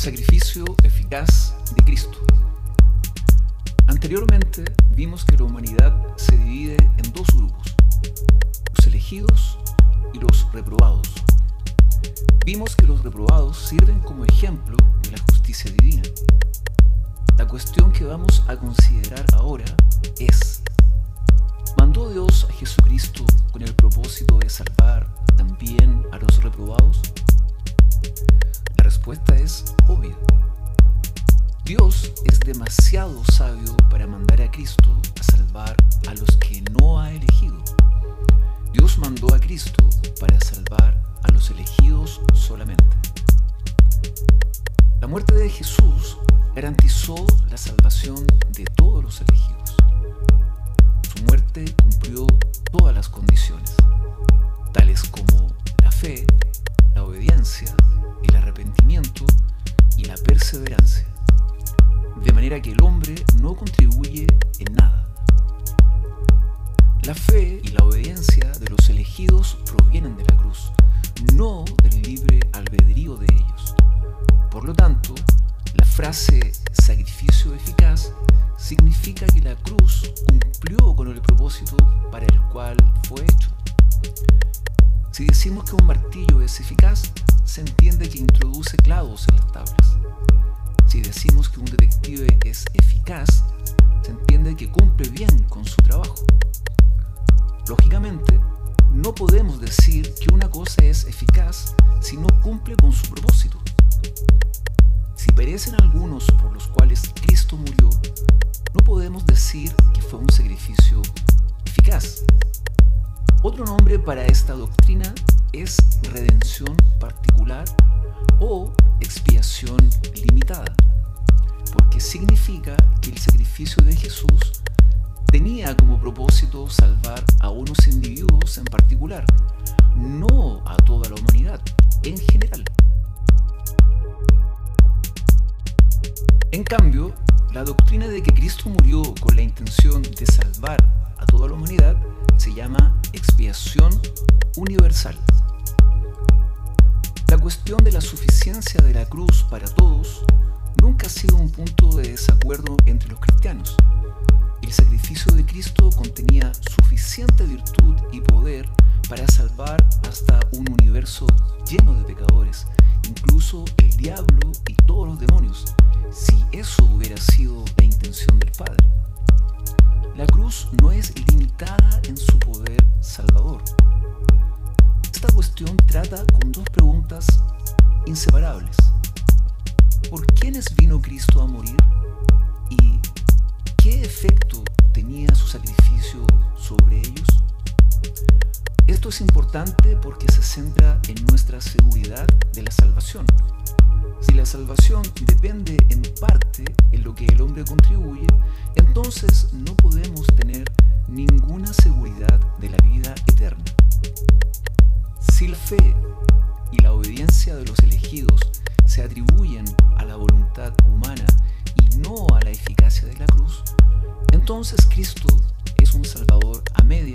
Sacrificio eficaz de Cristo. Anteriormente vimos que la humanidad se divide en dos grupos, los elegidos y los reprobados. Vimos que los reprobados sirven como ejemplo de la justicia divina. La cuestión que vamos a considerar ahora es, ¿mandó Dios a Jesucristo con el propósito de salvar también a los reprobados? La respuesta es obvia. Dios es demasiado sabio para mandar a Cristo a salvar a los que no ha elegido. Dios mandó a Cristo para salvar a los elegidos solamente. La muerte de Jesús garantizó la salvación de todos los elegidos. Su muerte cumplió todas las condiciones, que el hombre no contribuye en nada. La fe y la obediencia de los elegidos provienen de la cruz, no del libre albedrío de ellos. Por lo tanto, la frase sacrificio eficaz significa que la cruz cumplió con el propósito para el cual fue hecho. Si decimos que un martillo es eficaz, se entiende que introduce clavos en las tablas. Si decimos que un detective es eficaz, se entiende que cumple bien con su trabajo. Lógicamente, no podemos decir que una cosa es eficaz si no cumple con su propósito. Si perecen algunos por los cuales Cristo murió, no podemos decir que fue un sacrificio eficaz. Otro nombre para esta doctrina es redención particular o expiación limitada, porque significa que el sacrificio de Jesús tenía como propósito salvar a unos individuos en particular, no a toda la humanidad en general. En cambio, la doctrina de que Cristo murió con la intención de salvar a toda la humanidad se llama expiación universal. Cuestión de la suficiencia de la cruz para todos nunca ha sido un punto de desacuerdo entre los cristianos. El sacrificio de Cristo contenía suficiente virtud y poder para salvar hasta un universo lleno de pecadores, incluso el diablo y todos los demonios, si eso hubiera sido la intención del Padre. La cruz no es limitada en su poder salvador. Esta cuestión trata con dos preguntas inseparables. ¿Por quiénes vino Cristo a morir? ¿Y qué efecto tenía su sacrificio sobre ellos? Esto es importante porque se centra en nuestra seguridad de la salvación. Si la salvación depende en parte en lo que el hombre contribuye, entonces no podemos tener ninguna atribuyen a la voluntad humana y no a la eficacia de la cruz, entonces Cristo es un Salvador a medio